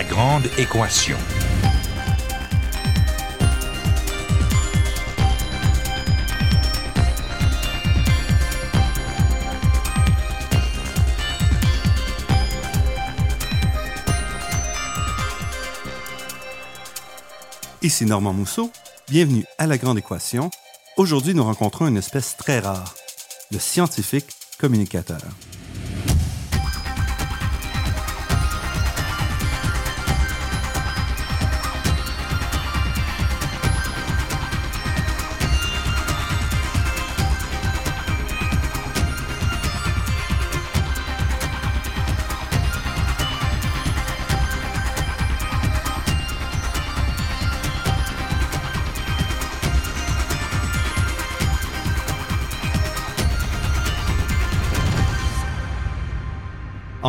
La grande équation. Ici Normand Mousseau, bienvenue à La Grande Équation. Aujourd'hui, nous rencontrons une espèce très rare, le scientifique communicateur.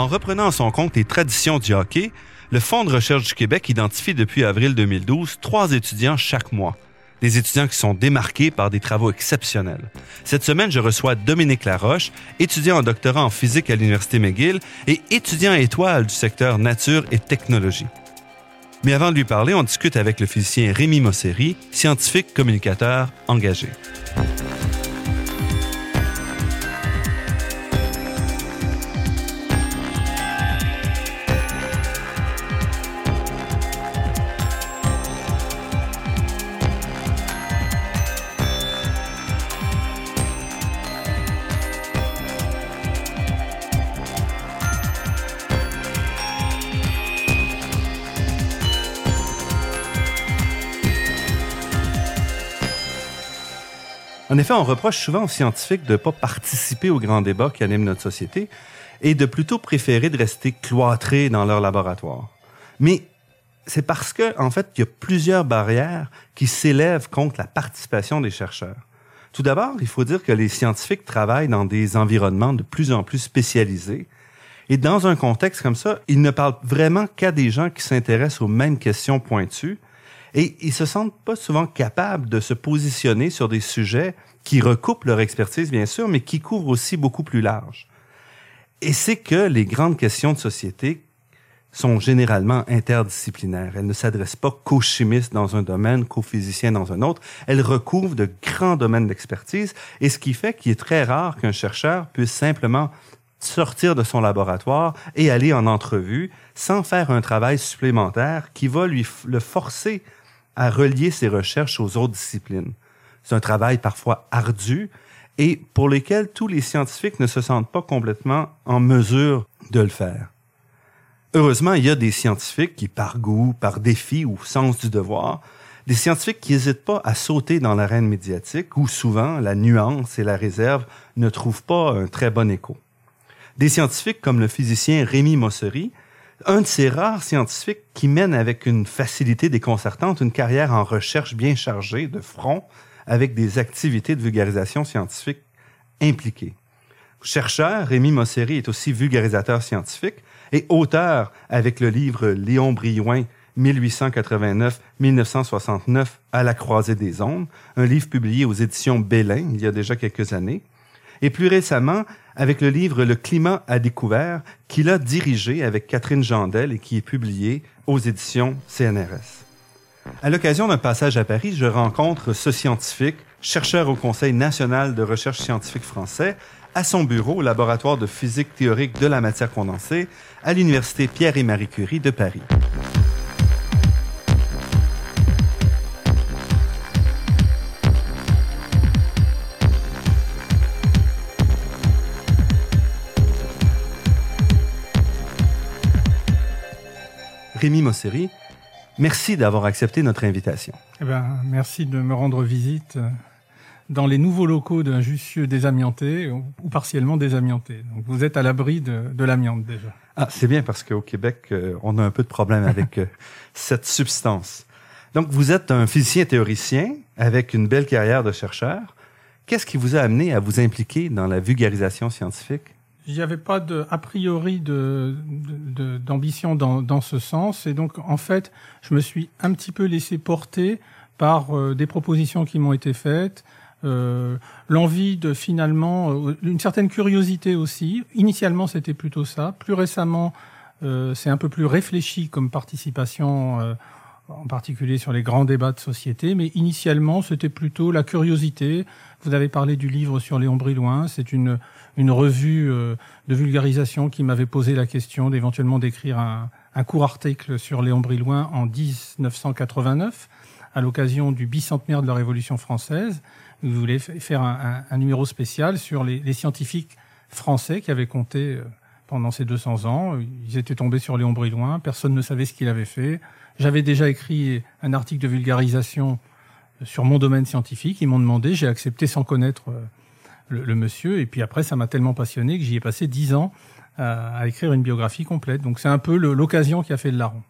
En reprenant à son compte les traditions du hockey, le Fonds de recherche du Québec identifie depuis avril 2012 trois étudiants chaque mois. Des étudiants qui sont démarqués par des travaux exceptionnels. Cette semaine, je reçois Dominique Laroche, étudiant en doctorat en physique à l'Université McGill et étudiant étoile du secteur nature et technologie. Mais avant de lui parler, on discute avec le physicien Rémi Mosseri, scientifique communicateur engagé. Effet, on reproche souvent aux scientifiques de ne pas participer aux grands débats qui animent notre société et de plutôt préférer de rester cloîtrés dans leur laboratoire. Mais c'est parce que, en fait, il y a plusieurs barrières qui s'élèvent contre la participation des chercheurs. Tout d'abord, il faut dire que les scientifiques travaillent dans des environnements de plus en plus spécialisés. Et dans un contexte comme ça, ils ne parlent vraiment qu'à des gens qui s'intéressent aux mêmes questions pointues et ils se sentent pas souvent capables de se positionner sur des sujets qui recoupent leur expertise, bien sûr, mais qui couvrent aussi beaucoup plus large. Et c'est que les grandes questions de société sont généralement interdisciplinaires. Elles ne s'adressent pas qu'aux chimistes dans un domaine, qu'aux physiciens dans un autre. Elles recouvrent de grands domaines d'expertise, et ce qui fait qu'il est très rare qu'un chercheur puisse simplement sortir de son laboratoire et aller en entrevue sans faire un travail supplémentaire qui va lui le forcer à relier ses recherches aux autres disciplines. C'est un travail parfois ardu et pour lequel tous les scientifiques ne se sentent pas complètement en mesure de le faire. Heureusement, il y a des scientifiques qui, par goût, par défi ou sens du devoir, des scientifiques qui n'hésitent pas à sauter dans l'arène médiatique où souvent la nuance et la réserve ne trouvent pas un très bon écho. Des scientifiques comme le physicien Rémi Mossery, un de ces rares scientifiques qui mène avec une facilité déconcertante une carrière en recherche bien chargée de front avec des activités de vulgarisation scientifique impliquées. Chercheur, Rémi Mosseri est aussi vulgarisateur scientifique et auteur avec le livre Léon Briouin 1889-1969 à la croisée des ondes, un livre publié aux éditions Bélin il y a déjà quelques années, et plus récemment avec le livre Le climat à découvert qu'il a dirigé avec Catherine Jandel et qui est publié aux éditions CNRS. À l'occasion d'un passage à Paris, je rencontre ce scientifique, chercheur au Conseil national de recherche scientifique français, à son bureau au laboratoire de physique théorique de la matière condensée à l'Université Pierre et Marie Curie de Paris. Rémi Mosseri, merci d'avoir accepté notre invitation. Eh ben, merci de me rendre visite euh, dans les nouveaux locaux d'un Jussieu désamianté ou partiellement désamianté. Donc vous êtes à l'abri de, de l'amiante déjà. Ah, c'est bien parce qu'au Québec, euh, on a un peu de problème avec euh, cette substance. Donc vous êtes un physicien théoricien avec une belle carrière de chercheur. Qu'est-ce qui vous a amené à vous impliquer dans la vulgarisation scientifique? Avait pas de, a priori de, d'ambition dans, dans ce sens. Et donc, en fait, je me suis un petit peu laissé porter par euh, des propositions qui m'ont été faites, euh, l'envie de finalement, euh, une certaine curiosité aussi. Initialement, c'était plutôt ça. Plus récemment, c'est un peu plus réfléchi comme participation en particulier sur les grands débats de société, mais initialement, c'était plutôt la curiosité. Vous avez parlé du livre sur Léon Brilouin, c'est une, une revue euh, de vulgarisation qui m'avait posé la question d'éventuellement d'écrire un, un, court article sur Léon Brilouin en 1989, à l'occasion du bicentenaire de la Révolution française. Vous voulez faire un, un, numéro spécial sur les, les, scientifiques français qui avaient compté euh, pendant ces 200 ans. Ils étaient tombés sur Léon Brilouin, personne ne savait ce qu'il avait fait. J'avais déjà écrit un article de vulgarisation sur mon domaine scientifique. Ils m'ont demandé, j'ai accepté sans connaître euh, le, monsieur. Et puis après, ça m'a tellement passionné que j'y ai passé dix ans à, écrire une biographie complète. Donc c'est un peu l'occasion qui a fait le larron.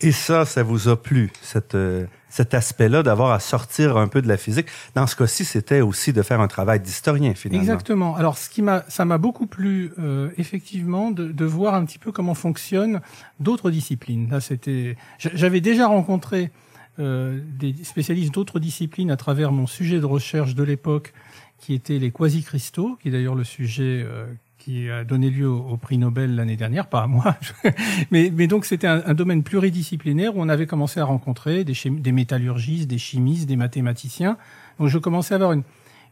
Et ça, ça vous a plu, cette, euh, cet aspect-là d'avoir à sortir un peu de la physique. Dans ce cas-ci, c'était aussi de faire un travail d'historien, finalement. Exactement. Alors, ce qui m'a, ça m'a beaucoup plu, euh, effectivement, de, de, voir un petit peu comment fonctionnent d'autres disciplines. Là, c'était, j'avais déjà rencontré euh, des spécialistes d'autres disciplines à travers mon sujet de recherche de l'époque, qui était les quasi-cristaux, qui est d'ailleurs le sujet euh, qui a donné lieu au, prix Nobel l'année dernière, pas à moi, mais, donc c'était un, domaine pluridisciplinaire où on avait commencé à rencontrer des, métallurgistes, des chimistes, des mathématiciens. Donc je commençais à avoir une,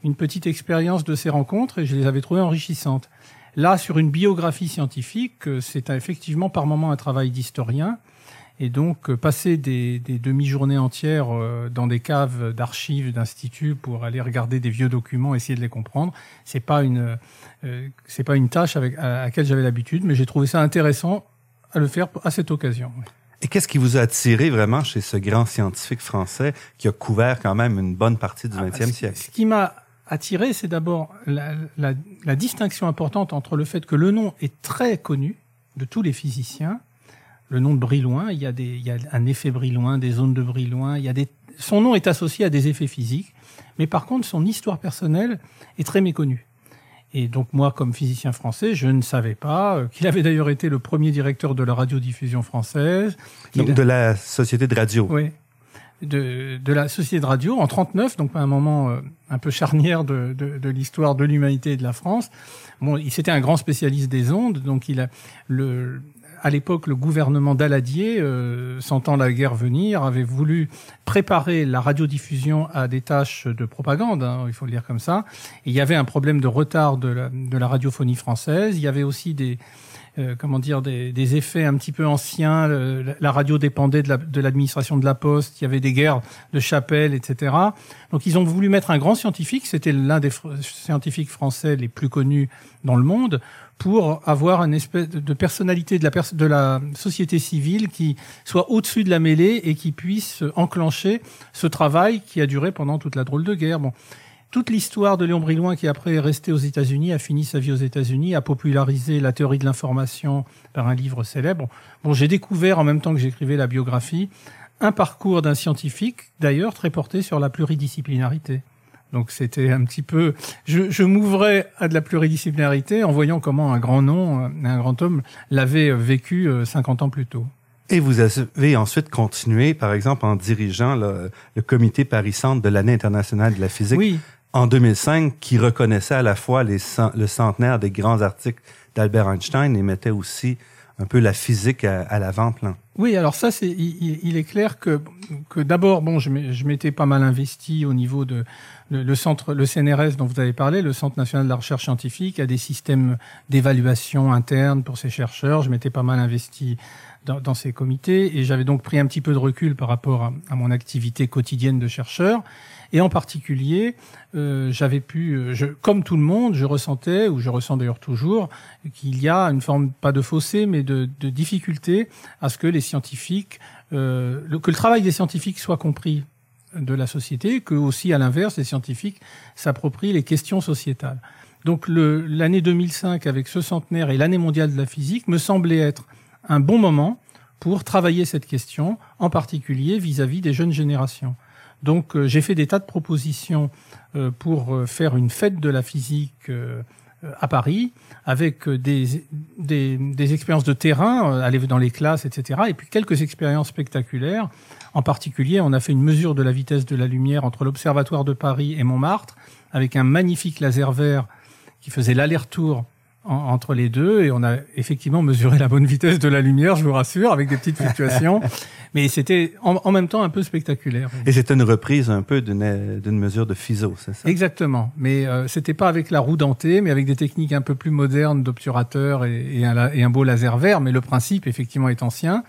une petite expérience de ces rencontres et je les avais trouvées enrichissantes. Là, sur une biographie scientifique, euh, c'est effectivement par moment un travail d'historien. Et donc, euh, passer des, des demi-journées entières euh, dans des caves d'archives, d'instituts pour aller regarder des vieux documents, essayer de les comprendre, c'est pas une, euh, c'est pas une tâche avec, à, laquelle j'avais l'habitude, mais j'ai trouvé ça intéressant à le faire à cette occasion. Et qu'est-ce qui vous a attiré vraiment chez ce grand scientifique français qui a couvert quand même une bonne partie du XXe ah, siècle? Ce qui m'a attiré, c'est d'abord la, la, la distinction importante entre le fait que le nom est très connu de tous les physiciens, le nom de Brillouin, il y, a des, il y a un effet Brillouin, des zones de Brillouin, il y a des, son nom est associé à des effets physiques, mais par contre son histoire personnelle est très méconnue. Et donc moi, comme physicien français, je ne savais pas euh, qu'il avait d'ailleurs été le premier directeur de la radiodiffusion française. Donc de la société de radio. Oui, de, de la société de radio en 39, donc à un moment euh, un peu charnière de, de, de l'histoire de l'humanité et de la France. Bon, il c'était un grand spécialiste des ondes, donc il a le à l'époque, le gouvernement d'Aladier, euh, sentant la guerre venir, avait voulu préparer la radiodiffusion à des tâches de propagande, hein, il faut le dire comme ça. Il y avait un problème de retard de la, de la radiophonie française. Il y avait aussi des, euh, comment dire, des, des, effets un petit peu anciens. la radio dépendait de l'administration de, de, la Poste. Il y avait des guerres de chapelle, etc. Donc ils ont voulu mettre un grand scientifique. C'était l'un des scientifiques français les plus connus dans le monde pour avoir une espèce de personnalité de la, de la société civile qui soit au-dessus de la mêlée et qui puisse enclencher ce travail qui a duré pendant toute la drôle de guerre. Bon. Toute l'histoire de Léon Brillouin, qui après est resté aux États-Unis, a fini sa vie aux États-Unis, a popularisé la théorie de l'information par un livre célèbre. Bon, j'ai découvert en même temps que j'écrivais la biographie un parcours d'un scientifique, d'ailleurs très porté sur la pluridisciplinarité. Donc c'était un petit peu, je, je m'ouvrais à de la pluridisciplinarité en voyant comment un grand nom, un grand homme l'avait vécu 50 euh, ans plus tôt. Et vous avez ensuite continué, par exemple, en dirigeant le, le comité Paris-Centre de l'année internationale de la physique oui. En 2005, qui reconnaissait à la fois le centenaire des grands articles d'Albert Einstein et mettait aussi un peu la physique à, l'avant-plan. Oui, alors ça, c'est, il, est clair que, que d'abord, bon, je m'étais pas mal investi au niveau de le, centre, le CNRS dont vous avez parlé, le Centre national de la recherche scientifique, a des systèmes d'évaluation interne pour ses chercheurs. Je m'étais pas mal investi dans, ces comités et j'avais donc pris un petit peu de recul par rapport à mon activité quotidienne de chercheur. Et en particulier, euh, j'avais pu, euh, comme tout le monde, je ressentais, ou je ressens d'ailleurs toujours, qu'il y a une forme, pas de fossé, mais de, de difficulté à ce que les scientifiques, euh, le, que le travail des scientifiques soit compris de la société, que aussi à l'inverse, les scientifiques s'approprient les questions sociétales. Donc l'année 2005, avec ce centenaire et l'année mondiale de la physique, me semblait être un bon moment pour travailler cette question, en particulier vis-à-vis -vis des jeunes générations. Donc euh, j'ai fait des tas de propositions euh, pour euh, faire une fête de la physique à Paris, avec des, des, des, expériences de terrain, aller dans les classes, etc., et puis quelques expériences spectaculaires. En particulier, on a fait une mesure de la vitesse de la lumière entre l'Observatoire de Paris et Montmartre, avec un magnifique laser vert qui faisait l'aller-retour entre les deux et on a effectivement mesuré la bonne vitesse de la lumière, je vous rassure, avec des petites fluctuations. Mais c'était en, même temps un peu spectaculaire. Et c'était une reprise un peu d'une mesure de FISO, c'est ça? Exactement. Mais euh, c'était pas avec la roue dentée, mais avec des techniques un peu plus modernes d'obturateur et, un, et, un, beau laser vert. Mais le principe, effectivement, est ancien.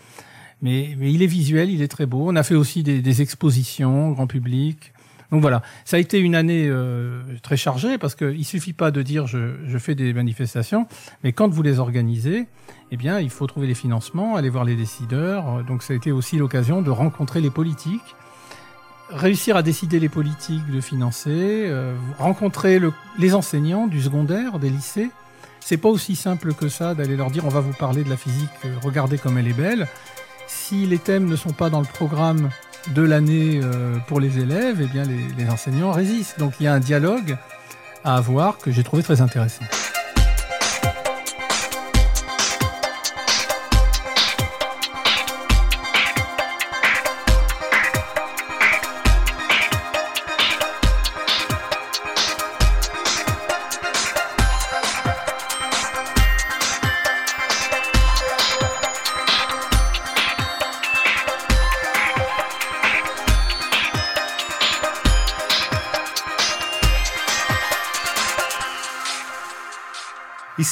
Mais, mais il est visuel, il est très beau. On a fait aussi des, des expositions grand public. Donc voilà, ça a été une année euh, très chargée parce qu'il suffit pas de dire je, fais des manifestations, mais quand vous les organisez, eh bien il faut trouver les financements, aller voir les décideurs. Donc ça a été aussi l'occasion de rencontrer les politiques, réussir à décider les politiques de financer, euh, rencontrer le, les enseignants du secondaire, des lycées. C'est pas aussi simple que ça d'aller leur dire on va vous parler de la physique, euh, regardez comme elle est belle. Si les thèmes ne sont pas dans le programme de l'année euh, pour les élèves, eh bien les, les enseignants résistent. Donc il y a un dialogue à avoir que j'ai trouvé très intéressant.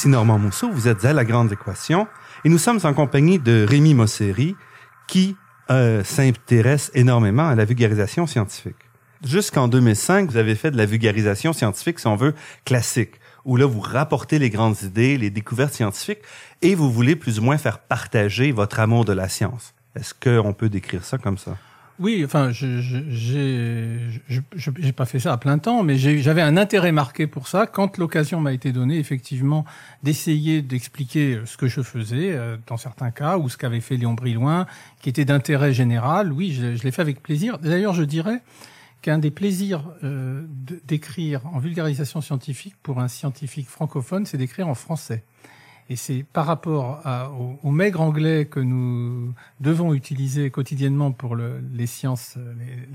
Ici Normand Mousseau, vous êtes à La Grande Équation et nous sommes en compagnie de Rémi Mosseri qui euh, s'intéresse énormément à la vulgarisation scientifique. Jusqu'en 2005, vous avez fait de la vulgarisation scientifique, si on veut, classique, où là, vous rapportez les grandes idées, les découvertes scientifiques, et vous voulez plus ou moins faire partager votre amour de la science. Est-ce qu'on peut décrire ça comme ça? Oui, enfin, je j'ai pas fait ça à plein temps, mais j'avais un intérêt marqué pour ça quand l'occasion m'a été donnée, effectivement, d'essayer d'expliquer ce que je faisais euh, dans certains cas ou ce qu'avait fait Léon Brillouin, qui était d'intérêt général. Oui, je, je l'ai fait avec plaisir. D'ailleurs, je dirais qu'un des plaisirs euh, d'écrire en vulgarisation scientifique pour un scientifique francophone, c'est d'écrire en français. Et c'est par rapport au, maigre anglais que nous devons utiliser quotidiennement pour les sciences,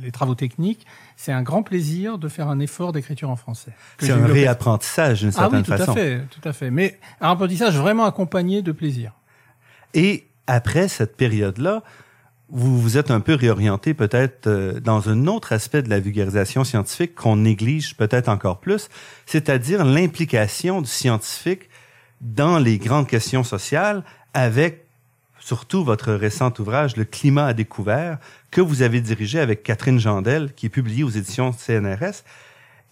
les, travaux techniques, c'est un grand plaisir de faire un effort d'écriture en français. C'est un réapprentissage d'une certaine façon. Ah oui, tout à fait, tout à fait. Mais un apprentissage vraiment accompagné de plaisir. Et après cette période-là, vous vous êtes un peu réorienté peut-être euh, dans un autre aspect de la vulgarisation scientifique qu'on néglige peut-être encore plus, c'est-à-dire l'implication du scientifique dans les grandes questions sociales avec surtout votre récent ouvrage Le climat à découvert que vous avez dirigé avec Catherine Jandel qui est publié aux éditions CNRS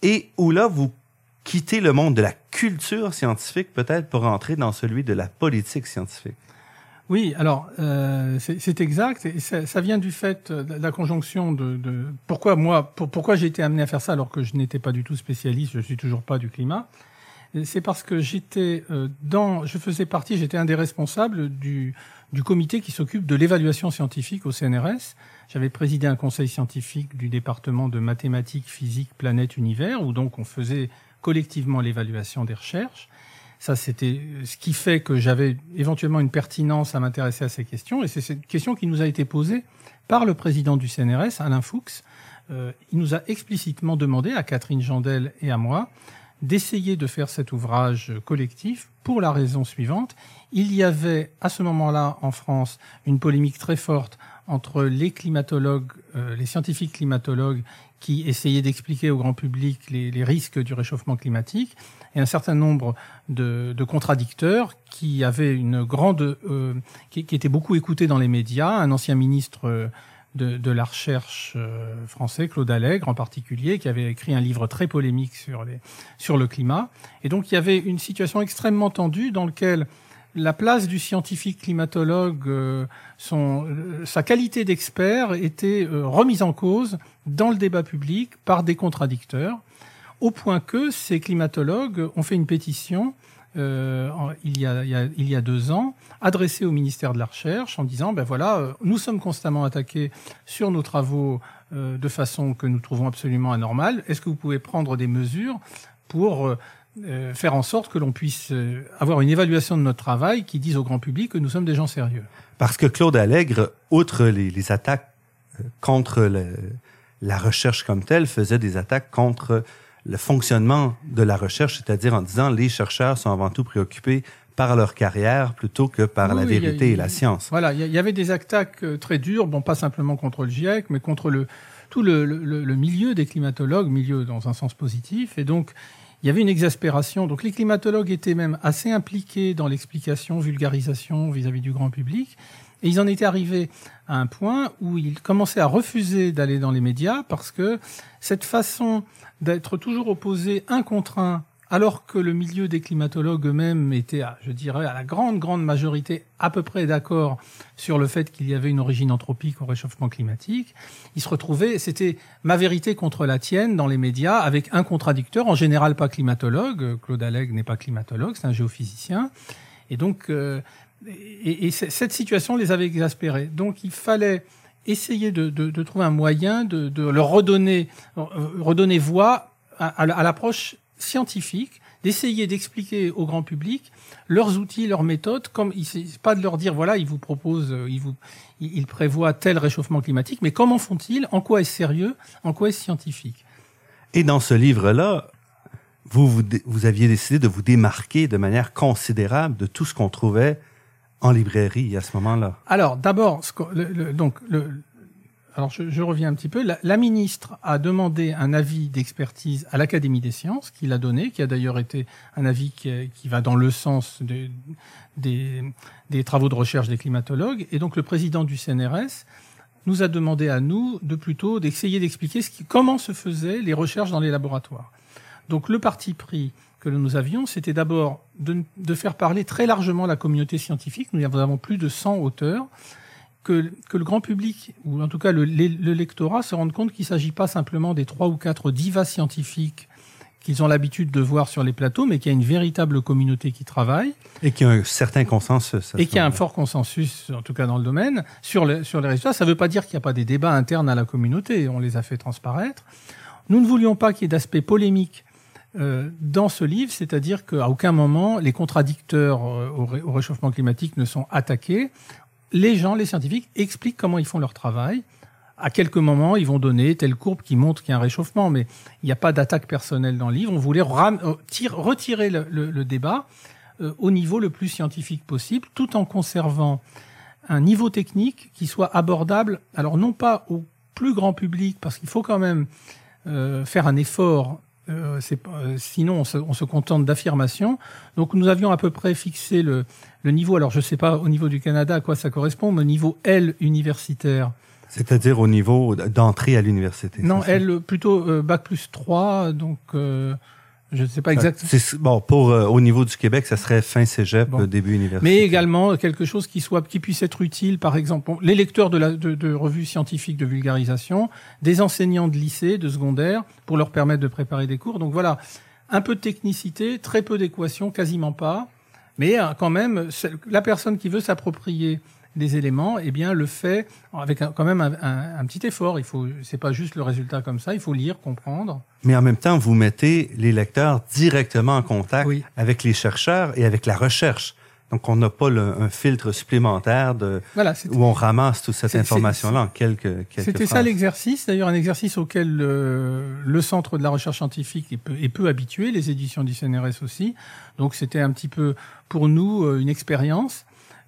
et où là vous quittez le monde de la culture scientifique peut-être pour entrer dans celui de la politique scientifique. Oui, alors euh, c'est exact. Et ça, vient du fait de la conjonction de, pourquoi moi, pour, pourquoi j'ai été amené à faire ça alors que je n'étais pas du tout spécialiste, je suis toujours pas du climat c'est parce que j'étais euh, dans, je faisais partie, j'étais un des responsables du, du comité qui s'occupe de l'évaluation scientifique au CNRS. J'avais présidé un conseil scientifique du département de mathématiques, physique, planète, univers, où donc on faisait collectivement l'évaluation des recherches. Ça, c'était ce qui fait que j'avais éventuellement une pertinence à m'intéresser à ces questions. Et c'est cette question qui nous a été posée par le président du CNRS, Alain Fuchs. Euh, il nous a explicitement demandé, à Catherine Jandel et à moi, d'essayer de faire cet ouvrage collectif pour la raison suivante. Il y avait à ce moment-là en France une polémique très forte entre les climatologues, euh, les scientifiques climatologues qui essayaient d'expliquer au grand public les, risques du réchauffement climatique et un certain nombre de, contradicteurs qui avaient une grande, euh, qui, qui étaient beaucoup écoutés dans les médias. Un ancien ministre de, de, la recherche euh, français, Claude Allègre en particulier, qui avait écrit un livre très polémique sur, les, sur le climat. Et donc il y avait une situation extrêmement tendue dans laquelle la place du scientifique climatologue, euh, son, euh, sa qualité d'expert était remise en cause dans le débat public par des contradicteurs, au point que ces climatologues ont fait une pétition euh, il, y a, il, y a, deux ans, adressé au ministère de la Recherche en disant, ben voilà, euh, nous sommes constamment attaqués sur nos travaux euh, de façon que nous trouvons absolument anormale. Est-ce que vous pouvez prendre des mesures pour faire en sorte que l'on puisse avoir une évaluation de notre travail qui dise au grand public que nous sommes des gens sérieux? Parce que Claude Allègre, outre les, attaques contre la recherche comme telle, faisait des attaques contre le fonctionnement de la recherche, c'est-à-dire en disant les chercheurs sont avant tout préoccupés par leur carrière plutôt que par Oui, la a- vérité et la science. Voilà, il y, a- il y avait des attaques euh, très dures, bon, pas simplement contre le GIEC, mais contre le, tout le, le- le milieu des climatologues, milieu dans un sens positif. Et donc, il y avait une exaspération. Donc, les climatologues étaient même assez impliqués dans l'explication, vulgarisation vis-à-vis du grand public. Et ils en étaient arrivés à un point où ils commençaient à refuser d'aller dans les médias parce que cette façon d'être toujours opposé un contre un, alors que le milieu des climatologues eux-mêmes était, à, je dirais, à la grande, grande majorité à peu près d'accord sur le fait qu'il y avait une origine anthropique au réchauffement climatique, ils se retrouvaient, c'était ma vérité contre la tienne dans les médias, avec un contradicteur, en général pas climatologue, Claude Allègre n'est pas climatologue, c'est un géophysicien, et donc, euh, et, cette situation les avait exaspérés. Donc il fallait essayer de, de- de trouver un moyen de, de leur redonner, euh, redonner voix à, à la- à l'approche scientifique, d'essayer d'expliquer au grand public leurs outils, leurs méthodes, comme pas de leur dire voilà, ils vous proposent, euh, ils vous, ils prévoient tel réchauffement climatique, mais comment font-ils En quoi est-ce sérieux En quoi est-ce scientifique? Et dans ce livre-là, vous, vous, vous aviez décidé de vous démarquer de manière considérable de tout ce qu'on trouvait en librairie à ce moment-là? Alors, d'abord, donc, le, alors je, je reviens un petit peu. La, la ministre a demandé un avis d'expertise à l'Académie des sciences, qui l'a donné, qui a d'ailleurs été un avis qui, qui va dans le sens de- des, des travaux de recherche des climatologues. Et donc, le président du CNRS nous a demandé à nous de plutôt d'essayer d'expliquer ce qui, comment se faisaient les recherches dans les laboratoires. Donc, le parti pris que nous avions, c'était d'abord de, de faire parler très largement la communauté scientifique. Nous avons plus de 100 auteurs. Que, que le grand public, ou en tout cas le, le- le lectorat, se rende compte qu'il ne s'agit pas simplement des trois ou quatre divas scientifiques qu'ils ont l'habitude de voir sur les plateaux, mais qu'il y a une véritable communauté qui travaille Et qu'il y a un certain consensus. et y a un fort consensus, en tout cas dans le domaine, sur, le- sur les résultats. Ça ne veut pas dire qu'il n'y a pas des débats internes à la communauté, on les a fait transparaître. Nous ne voulions pas qu'il y ait d'aspect polémique euh, dans ce livre, c'est-à-dire qu'à aucun moment les contradicteurs euh, au, ré- au réchauffement climatique ne sont attaqués. Les gens, les scientifiques, expliquent comment ils font leur travail. À quelques moments, ils vont donner telle courbe qui montre qu'il y a un réchauffement, mais il n'y a pas d'attaque personnelle dans le livre. On voulait euh, tire- retirer le, débat au niveau le plus scientifique possible, tout en conservant un niveau technique qui soit abordable, alors non pas au plus grand public, parce qu'il faut quand même euh, faire un effort, euh, euh, sinon on se, on se contente d'affirmations. Donc nous avions à peu près fixé le, le niveau, alors je ne sais pas au niveau du Canada à quoi ça correspond, mais au niveau L universitaire. C'est-à-dire au niveau d'entrée à l'université. Non? L plutôt euh, Bac plus 3, donc euh, je ne sais pas exactement. Bon, pour euh, au niveau du Québec, ça serait fin cégep, Bon. euh, début université. mais également quelque chose qui soit qui puisse être utile par exemple bon, les lecteurs de, la, de, de revues scientifiques de vulgarisation des enseignants de lycée de secondaire pour leur permettre de préparer des cours donc voilà un peu de technicité très peu d'équations quasiment pas mais euh, quand même la personne qui veut s'approprier des éléments eh bien le fait avec un- quand même un, un- un petit effort il faut c'est pas juste le résultat comme ça il faut lire comprendre Mais en même temps, vous mettez les lecteurs directement en contact Oui. avec les chercheurs et avec la recherche. Donc, on n'a pas le- un filtre supplémentaire de, voilà où on ramasse toute cette information-là en quelques, quelques C'était ça l'exercice, d'ailleurs un exercice auquel euh, le Centre de la recherche scientifique est peu, est peu habitué, les éditions du CNRS aussi. Donc c'était un petit peu pour nous euh, une expérience.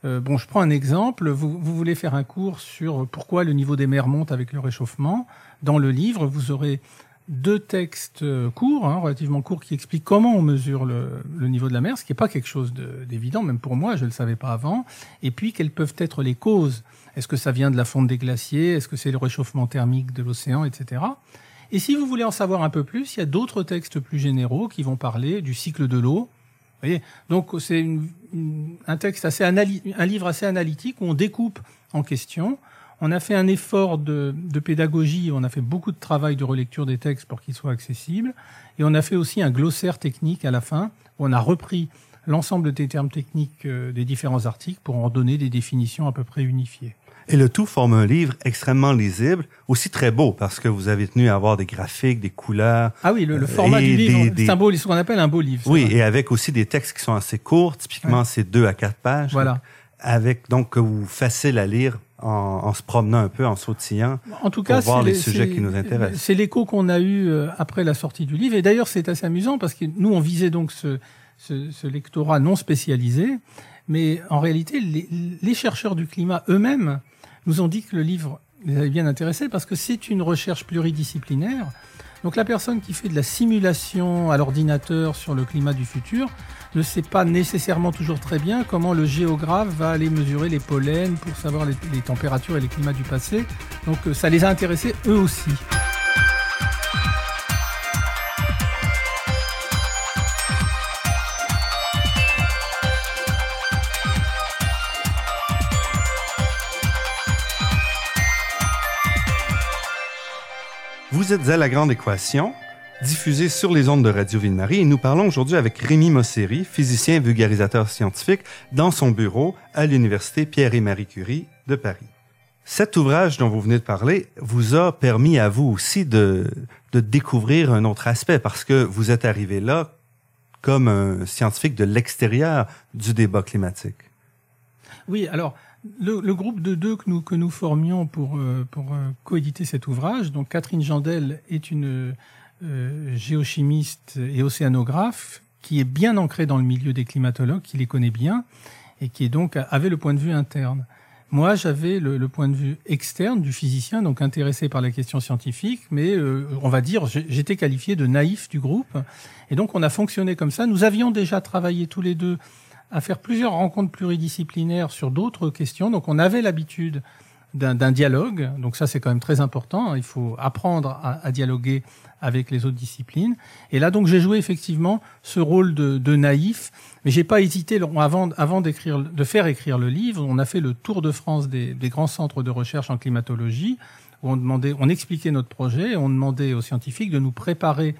Euh, bon, je prends un exemple. Vous, voulez faire un cours sur pourquoi le niveau des mers monte avec le réchauffement. Dans le livre, vous aurez deux textes euh, courts, hein, relativement courts, qui expliquent comment on mesure le, le niveau de la mer, ce qui n'est pas quelque chose de- d'évident, même pour moi, je ne le savais pas avant. Et puis, quelles peuvent être les causes? Est-ce que ça vient de la fonte des glaciers? Est-ce que c'est le réchauffement thermique de l'océan, etc. Et si vous voulez en savoir un peu plus, il y a d'autres textes plus généraux qui vont parler du cycle de l'eau. Donc, c'est un texte assez un livre assez analytique où on découpe en questions. On a fait un effort de, de pédagogie, on a fait beaucoup de travail de relecture des textes pour qu'ils soient accessibles, et on a fait aussi un glossaire technique à la fin, où on a repris l'ensemble des termes techniques euh, des différents articles pour en donner des définitions à peu près unifiées. Et le tout forme un livre extrêmement lisible, aussi très beau, parce que vous avez tenu à avoir des graphiques, des couleurs. Ah oui, le, le format du livre, des- c'est un beau, ce qu'on appelle un beau livre. Oui, vrai. et avec aussi des textes qui sont assez courts, typiquement c'est deux à quatre pages. Voilà. Avec, donc, que vous facile à lire en, se promenant un peu, en sautillant, en tout cas, pour voir les, sujets qui nous intéressent. C'est l'écho qu'on a eu euh, après la sortie du livre. Et d'ailleurs, c'est assez amusant parce que nous, on visait donc ce, ce, ce lectorat non spécialisé, mais en réalité, les, les chercheurs du climat eux-mêmes nous ont dit que le livre les avait bien intéressés parce que c'est une recherche pluridisciplinaire. Donc la personne qui fait de la simulation à l'ordinateur sur le climat du futur ne sait pas nécessairement toujours très bien comment le géographe va aller mesurer les pollens pour savoir les, températures et les climats du passé. Donc euh, ça les a intéressés eux aussi. Vous êtes à La Grande Équation, diffusée sur les ondes de Radio Ville-Marie, et nous parlons aujourd'hui avec Rémi Mosseri, physicien vulgarisateur scientifique, dans son bureau à l'Université Pierre et Marie Curie de Paris. Cet ouvrage dont vous venez de parler vous a permis à vous aussi de, de découvrir un autre aspect, parce que vous êtes arrivé là comme un scientifique de l'extérieur du débat climatique. Oui, alors le, groupe de deux que nous, que nous formions pour, euh, pour euh, coéditer cet ouvrage, donc Catherine Jandel est une euh, géochimiste et océanographe qui est bien ancrée dans le milieu des climatologues, qui les connaît bien et qui est donc avait le point de vue interne. Moi, j'avais le, point de vue externe du physicien, donc intéressé par la question scientifique, mais on va dire, j'étais qualifié de naïf du groupe. Et donc, on a fonctionné comme ça. Nous avions déjà travaillé tous les deux à faire plusieurs rencontres pluridisciplinaires sur d'autres questions. Donc on avait l'habitude d'un dialogue, donc ça c'est quand même très important, il faut apprendre à, dialoguer avec les autres disciplines. Et là donc j'ai joué effectivement ce rôle de, naïf, mais j'ai pas hésité avant, avant d'écrire, de faire écrire le livre. On a fait le tour de France des, grands centres de recherche en climatologie où on demandait, on expliquait notre projet, et on demandait aux scientifiques de nous préparer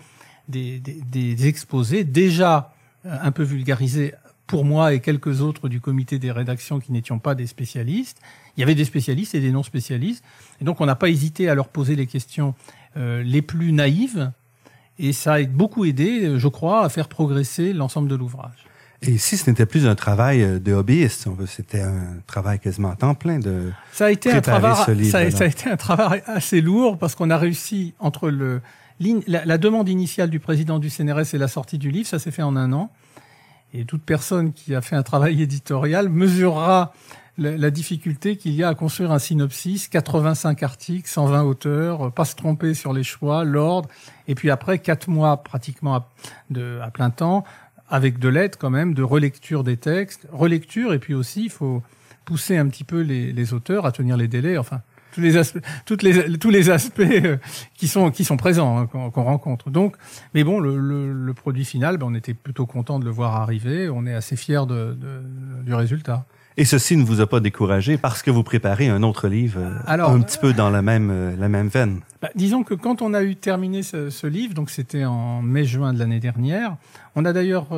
des, des exposés déjà euh, un peu vulgarisés pour moi et quelques autres du comité des rédactions qui n'étions pas des spécialistes. Il y avait des spécialistes et des non spécialistes. Et donc on n'a pas hésité à leur poser les questions euh, les plus naïves. Et ça a beaucoup aidé, je crois, à faire progresser l'ensemble de l'ouvrage. Et si ce n'était plus un travail de hobbyiste, c'était un travail quasiment à temps plein de ça a été un travail, ça, a, ça, a été un travail assez lourd parce qu'on a réussi entre le, la, la, demande initiale du président du CNRS et la sortie du livre, ça s'est fait en un an. Et toute personne qui a fait un travail éditorial mesurera la, difficulté qu'il y a à construire un synopsis, 85 articles, 120 auteurs, pas se tromper sur les choix, l'ordre, et puis après quatre mois pratiquement à plein temps, avec de l'aide quand même, de relecture des textes, relecture, et puis aussi il faut pousser un petit peu les, les auteurs à tenir les délais, enfin tous les aspects, toutes les, tous les aspects euh, qui sont qui sont présents hein, qu'on rencontre. Donc, mais bon, le, le, le produit final, ben, on était plutôt content de le voir arriver. On est assez fier de, de, du résultat. Et ceci ne vous a pas découragé parce que vous préparez un autre livre euh, Alors, un petit peu dans la même, euh, la même veine? Bah, disons que quand on a eu terminé ce, ce livre, donc c'était en mai-juin de l'année dernière, on a d'ailleurs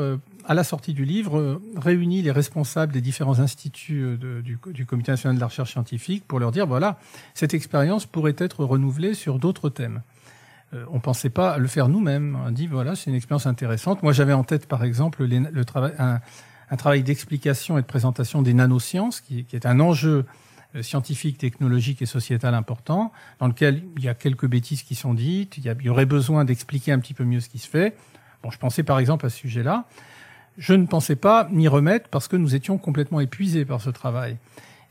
à la sortie du livre, euh, réunit les responsables des différents instituts euh, du, Comité national de la recherche scientifique pour leur dire, voilà, cette expérience pourrait être renouvelée sur d'autres thèmes. Euh, on ne pensait pas le faire nous-mêmes. On dit, voilà, c'est une expérience intéressante. Moi, j'avais en tête, par exemple, le travail, un, travail d'explication et de présentation des nanosciences, qui, est un enjeu scientifique, technologique et sociétal important, dans lequel il y a quelques bêtises qui sont dites, il y, il y aurait besoin d'expliquer un petit peu mieux ce qui se fait. Bon, je pensais par exemple à ce sujet-là. Je ne pensais pas m'y remettre parce que nous étions complètement épuisés par ce travail.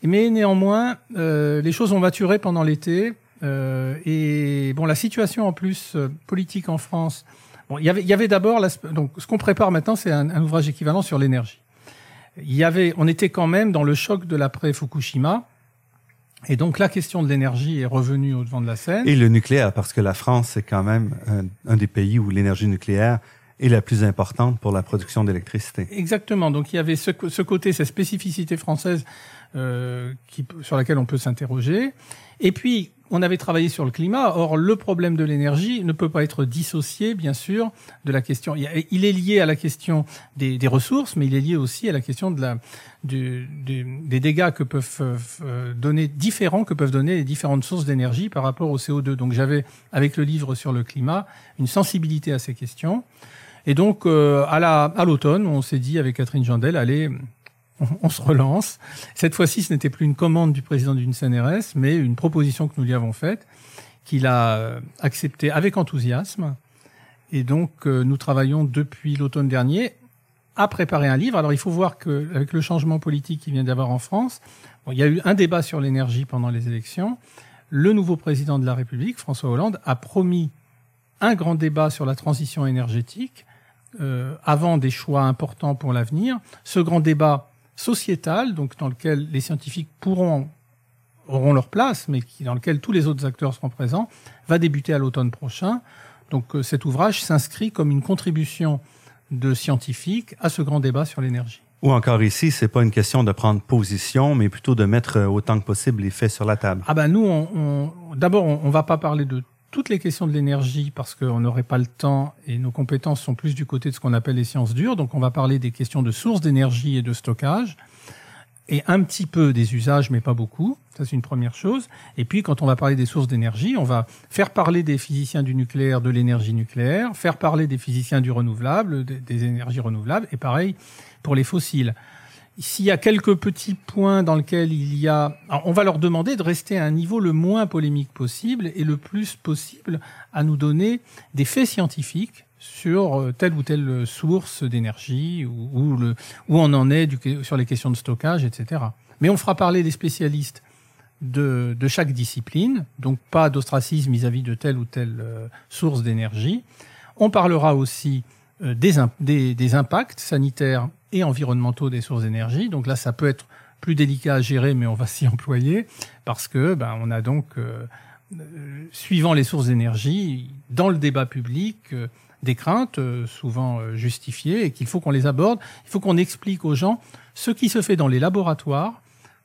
Mais néanmoins, euh, les choses ont maturé pendant l'été. Euh, et bon, la situation en plus euh, politique en France. Bon, il y avait, y avait d'abord donc ce qu'on prépare maintenant, c'est un, un, ouvrage équivalent sur l'énergie. Il y avait, on était quand même dans le choc de l'après Fukushima. Et donc la question de l'énergie est revenue au devant de la scène. Et le nucléaire, parce que la France c'est quand même un, un des pays où l'énergie nucléaire et la plus importante pour la production d'électricité. Exactement. Donc il y avait ce, ce côté, cette spécificité française euh, qui, sur laquelle on peut s'interroger. Et puis, on avait travaillé sur le climat. Or, le problème de l'énergie ne peut pas être dissocié, bien sûr, de la question. Il est lié à la question des, des ressources, mais il est lié aussi à la question de la, du, des dégâts que peuvent euh, donner différents que peuvent donner les différentes sources d'énergie par rapport au CO2. Donc, j'avais, avec le livre sur le climat, une sensibilité à ces questions. Et donc, euh, à l'automne, on s'est dit avec Catherine Jandel, allez, on, se relance. Cette fois-ci, ce n'était plus une commande du président d'une CNRS, mais une proposition que nous lui avons faite, qu'il a euh, acceptée avec enthousiasme. Et donc, euh, nous travaillons depuis l'automne dernier à préparer un livre. Alors, il faut voir qu'avec le changement politique qui vient d'avoir en France, il y a eu un débat sur l'énergie pendant les élections. Le nouveau président de la République, François Hollande, a promis un grand débat sur la transition énergétique euh, avant des choix importants pour l'avenir. Ce grand débat sociétal, donc dans lequel les scientifiques pourront auront leur place, mais qui, dans lequel tous les autres acteurs seront présents, va débuter à l'automne prochain. Donc euh, cet ouvrage s'inscrit comme une contribution de scientifiques à ce grand débat sur l'énergie. Ou encore ici, c'est pas une question de prendre position, mais plutôt de mettre euh, autant que possible les faits sur la table. Ah ben nous, on, d'abord, on, on va pas parler de toutes les questions de l'énergie parce qu'on n'aurait pas le temps et nos compétences sont plus du côté de ce qu'on appelle les sciences dures. Donc on va parler des questions de sources d'énergie et de stockage et un petit peu des usages, mais pas beaucoup. Ça, c'est une première chose. Et puis, quand on va parler des sources d'énergie, on va faire parler des physiciens du nucléaire de l'énergie nucléaire, faire parler des physiciens du renouvelable, des, énergies renouvelables, et pareil pour les fossiles. S'il y a quelques petits points dans lesquels il y a... on va leur demander de rester à un niveau le moins polémique possible et le plus possible à nous donner des faits scientifiques sur euh, telle ou telle source d'énergie ou, le, où on en est sur les questions de stockage, etc. Mais on fera parler des spécialistes de, de chaque discipline, donc pas d'ostracisme vis-à-vis de telle ou telle euh, source d'énergie. On parlera aussi euh, des, impacts sanitaires et environnementaux des sources d'énergie. Donc là, ça peut être plus délicat à gérer, mais on va s'y employer parce que ben, on a donc, euh, euh suivant les sources d'énergie, dans le débat public, euh, des craintes euh, souvent justifiées et qu'il faut qu'on les aborde. Il faut qu'on explique aux gens ce qui se fait dans les laboratoires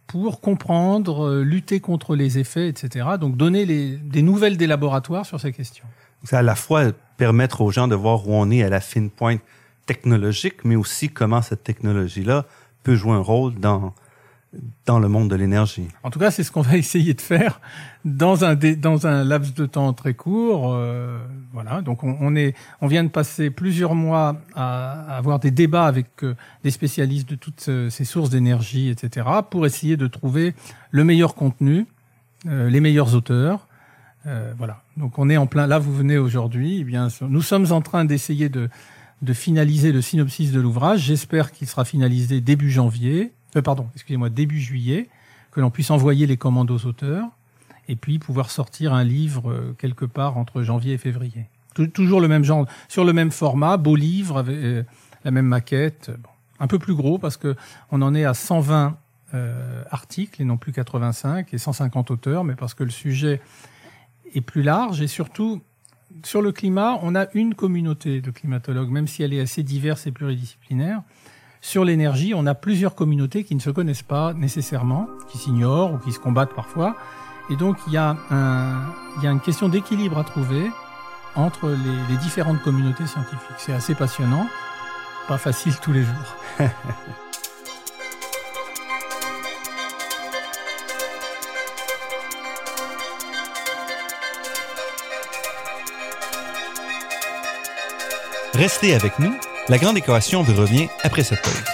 pour comprendre, lutter contre les effets, etc. Donc donner les, des nouvelles des laboratoires sur ces questions. C'est à la fois permettre aux gens de voir où on est à la fine pointe technologique, mais aussi comment cette technologie-là peut jouer un rôle dans dans le monde de l'énergie. En tout cas, c'est ce qu'on va essayer de faire dans un dans un laps de temps très court. Euh, voilà. Donc on, est on vient de passer plusieurs mois à, avoir des débats avec euh, spécialistes de toutes ces sources d'énergie, etc., pour essayer de trouver le meilleur contenu, euh, les meilleurs auteurs. Euh, voilà. Donc on est en plein. Là, vous venez aujourd'hui. Eh bien, nous sommes en train d'essayer de de finaliser le synopsis de l'ouvrage. J'espère qu'il sera finalisé début janvier, euh, pardon, excusez-moi, début juillet, que l'on puisse envoyer les commandes aux auteurs et puis pouvoir sortir un livre euh, quelque part entre janvier et février. toujours le même genre, sur le même format, beau livre, euh, la même maquette, un peu plus gros parce que on en est à 120 euh, articles et non plus 85 et 150 auteurs, mais parce que le sujet est plus large et surtout sur le climat, on a une communauté de climatologues, même si elle est assez diverse et pluridisciplinaire. Sur l'énergie, on a plusieurs communautés qui ne se connaissent pas nécessairement, qui s'ignorent ou qui se combattent parfois. Et donc, il y a, un, il y a une question d'équilibre à trouver entre les, les différentes communautés scientifiques. C'est assez passionnant, pas facile tous les jours. Restez avec nous, la grande équation vous revient après cette pause.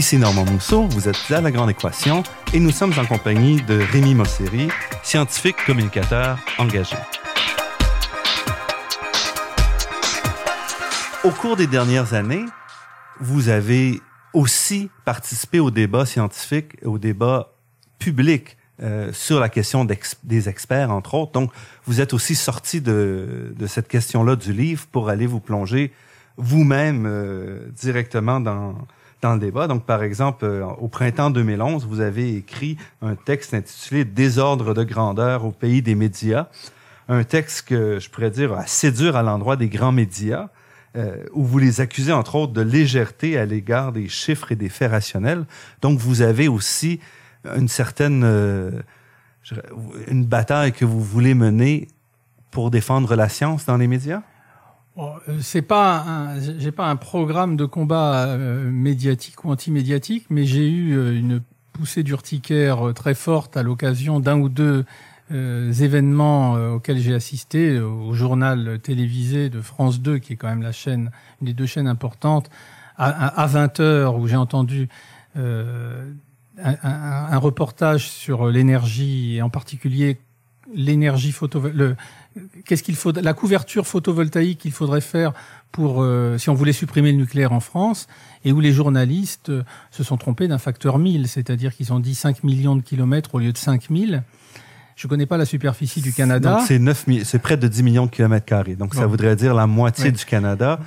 Ici Normand Mousseau, vous êtes à La Grande Équation et nous sommes en compagnie de Rémi Mosseri, scientifique communicateur engagé. Au cours des dernières années, vous avez aussi participé au débat scientifique, au débat public euh, sur la question des experts, entre autres. Donc, vous êtes aussi sorti de, cette question-là du livre pour aller vous plonger vous-même euh, directement dans, dans le débat. Donc, par exemple, euh, au printemps 2011, vous avez écrit un texte intitulé Désordre de grandeur au pays des médias. Un texte que je pourrais dire assez dur à l'endroit des grands médias, euh, où vous les accusez, entre autres, de légèreté à l'égard des chiffres et des faits rationnels. Donc, vous avez aussi une certaine... Euh, une bataille que vous voulez mener pour défendre la science dans les médias? Euh, c'est pas j'ai pas un programme de combat euh, médiatique ou anti-médiatique, mais j'ai eu euh, une poussée d'urticaire très forte à l'occasion d'un ou deux événements auxquels j'ai assisté au journal télévisé de France 2, qui est quand même la chaîne, une des deux chaînes importantes, à, 20 heures où j'ai entendu un, reportage sur l'énergie et en particulier l'énergie photovoltaïque. Qu'est-ce qu'il faut La couverture photovoltaïque qu'il faudrait faire pour euh, si on voulait supprimer le nucléaire en France et où les journalistes euh, se sont trompés d'un facteur 1000, c'est-à-dire qu'ils ont dit 5 millions de kilomètres au lieu de 5000. Je connais pas la superficie du Canada. C'est 9 c'est près de 10 millions de kilomètres carrés. Donc ça voudrait dire la moitié du Canada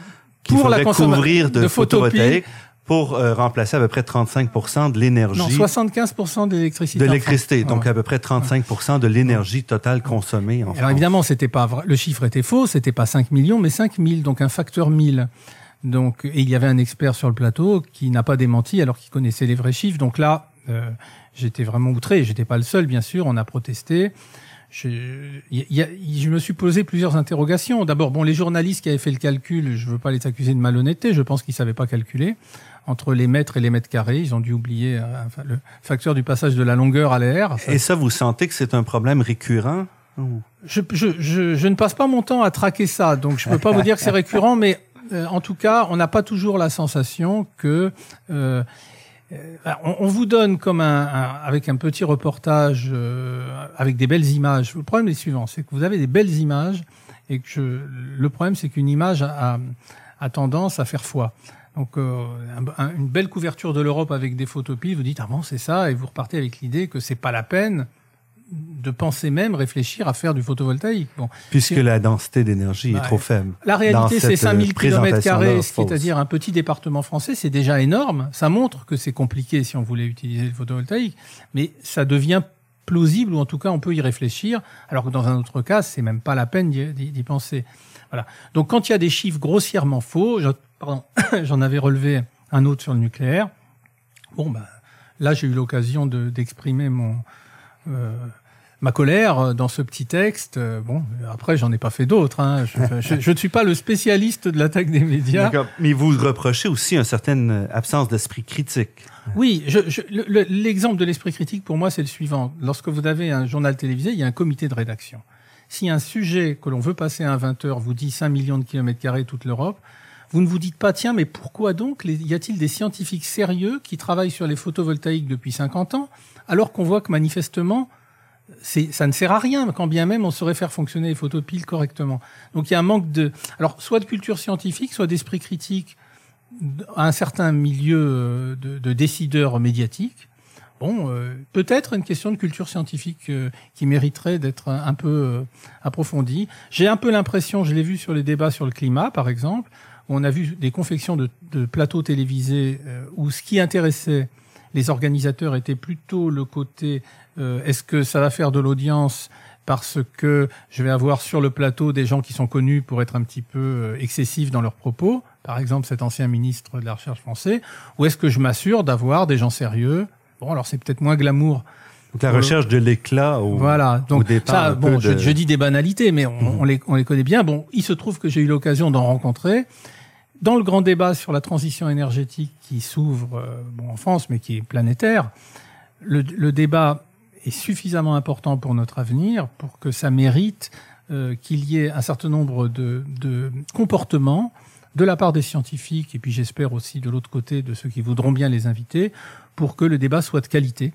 qu'il faudrait couvrir de, de photovoltaïque pour euh, remplacer à peu près 35 de l'énergie. Non, 75 d'électricité. De l'électricité, donc à peu près 35% de l'énergie totale consommée en Alors évidemment, c'était pas vrai. le chiffre était faux, c'était pas 5 millions, mais 5 000, donc un facteur 1000. Donc, et il y avait un expert sur le plateau qui n'a pas démenti alors qu'il connaissait les vrais chiffres. Donc là, euh, j'étais vraiment outré. J'étais pas le seul, bien sûr. On a protesté. Je, je, me suis posé plusieurs interrogations. D'abord, bon, les journalistes qui avaient fait le calcul, je veux pas les accuser de malhonnêteté. Je pense qu'ils savaient pas calculer entre les mètres et les mètres carrés. Ils ont dû oublier euh, le facteur du passage de la longueur à l'air. Et ça, vous sentez que c'est un problème récurrent je, je, je, je, ne passe pas mon temps à traquer ça, donc je ne peux pas vous dire que c'est récurrent, mais euh, en tout cas, on n'a pas toujours la sensation que euh, euh on, on, vous donne comme un, avec un petit reportage avec des belles images. Le problème est le suivant, c'est que vous avez des belles images et que je, le problème c'est qu'une image a, a, tendance à faire foi. Donc euh, une belle couverture de l'Europe avec des photopiles, vous dites ah bon c'est ça et vous repartez avec l'idée que c'est pas la peine de penser même réfléchir à faire du photovoltaïque. Bon, puisque la densité d'énergie est trop faible. La réalité c'est 5000 km c'est-à-dire un petit département français, c'est déjà énorme. Ça montre que c'est compliqué si on voulait utiliser le photovoltaïque, mais ça devient plausible ou en tout cas on peut y réfléchir, alors que dans un autre cas c'est même pas la peine d'y penser. Voilà. Donc quand il y a des chiffres grossièrement faux, j'en avais relevé un autre sur le nucléaire. Bon, ben, là, j'ai eu l'occasion d'exprimer mon euh, ma colère dans ce petit texte. Bon, après, j'en ai pas fait d'autres. Hein. Je, ne suis pas le spécialiste de l'attaque des médias. Mais vous reprochez aussi une certaine absence d'esprit critique. Oui, l'exemple de l'esprit critique, pour moi, c'est le suivant. Lorsque vous avez un journal télévisé, il y a un comité de rédaction. Si un sujet que l'on veut passer à 20 heures vous dit 5 millions de kilomètres carrés toute l'Europe, vous ne vous dites pas, tiens, mais pourquoi donc y a-t-il des scientifiques sérieux qui travaillent sur les photovoltaïques depuis 50 ans, alors qu'on voit que manifestement, ça ne sert à rien, quand bien même on saurait faire fonctionner les photopiles correctement. Donc il y a un manque de, alors soit de culture scientifique, soit d'esprit critique à un certain milieu euh, de, décideurs médiatiques. Bon, euh, peut-être une question de culture scientifique euh, qui mériterait d'être un, peu approfondie. J'ai un peu l'impression, je l'ai vu sur les débats sur le climat, par exemple, on a vu des confections de, plateaux télévisés euh, où ce qui intéressait les organisateurs était plutôt le côté euh, est-ce que ça va faire de l'audience parce que je vais avoir sur le plateau des gens qui sont connus pour être un petit peu euh, excessifs dans leurs propos, par exemple cet ancien ministre de la Recherche français, ou est-ce que je m'assure d'avoir des gens sérieux Bon, alors c'est peut-être moins glamour donc la recherche de l'éclat au, voilà. Donc, Ça, bon, je, je, dis des banalités, mais on, mhm. on, les, on les connaît bien. Bon, il se trouve que j'ai eu l'occasion d'en rencontrer dans le grand débat sur la transition énergétique qui s'ouvre euh, bon, en France, mais qui est planétaire. Le, le, débat est suffisamment important pour notre avenir pour que ça mérite euh, qu'il y ait un certain nombre de, de comportements de la part des scientifiques et puis j'espère aussi de l'autre côté de ceux qui voudront bien les inviter pour que le débat soit de qualité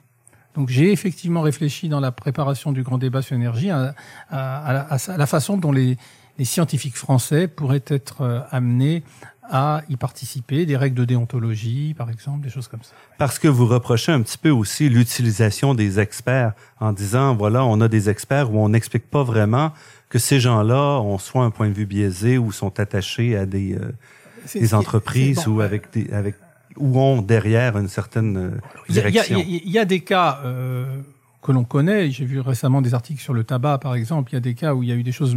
donc j'ai effectivement réfléchi dans la préparation du grand débat sur l'énergie à, la façon dont les, scientifiques français pourraient être euh, amenés à y participer, des règles de déontologie, par exemple, des choses comme ça. Parce que vous reprochez un petit peu aussi l'utilisation des experts en disant, voilà, on a des experts où on n'explique pas vraiment que ces gens-là ont soit un point de vue biaisé ou sont attachés à des, euh, des entreprises ou avec des, avec ou ont derrière une certaine direction. Il y, a, des cas euh, que l'on connaît. J'ai vu récemment des articles sur le tabac, par exemple. Il y a des cas où il y a eu des choses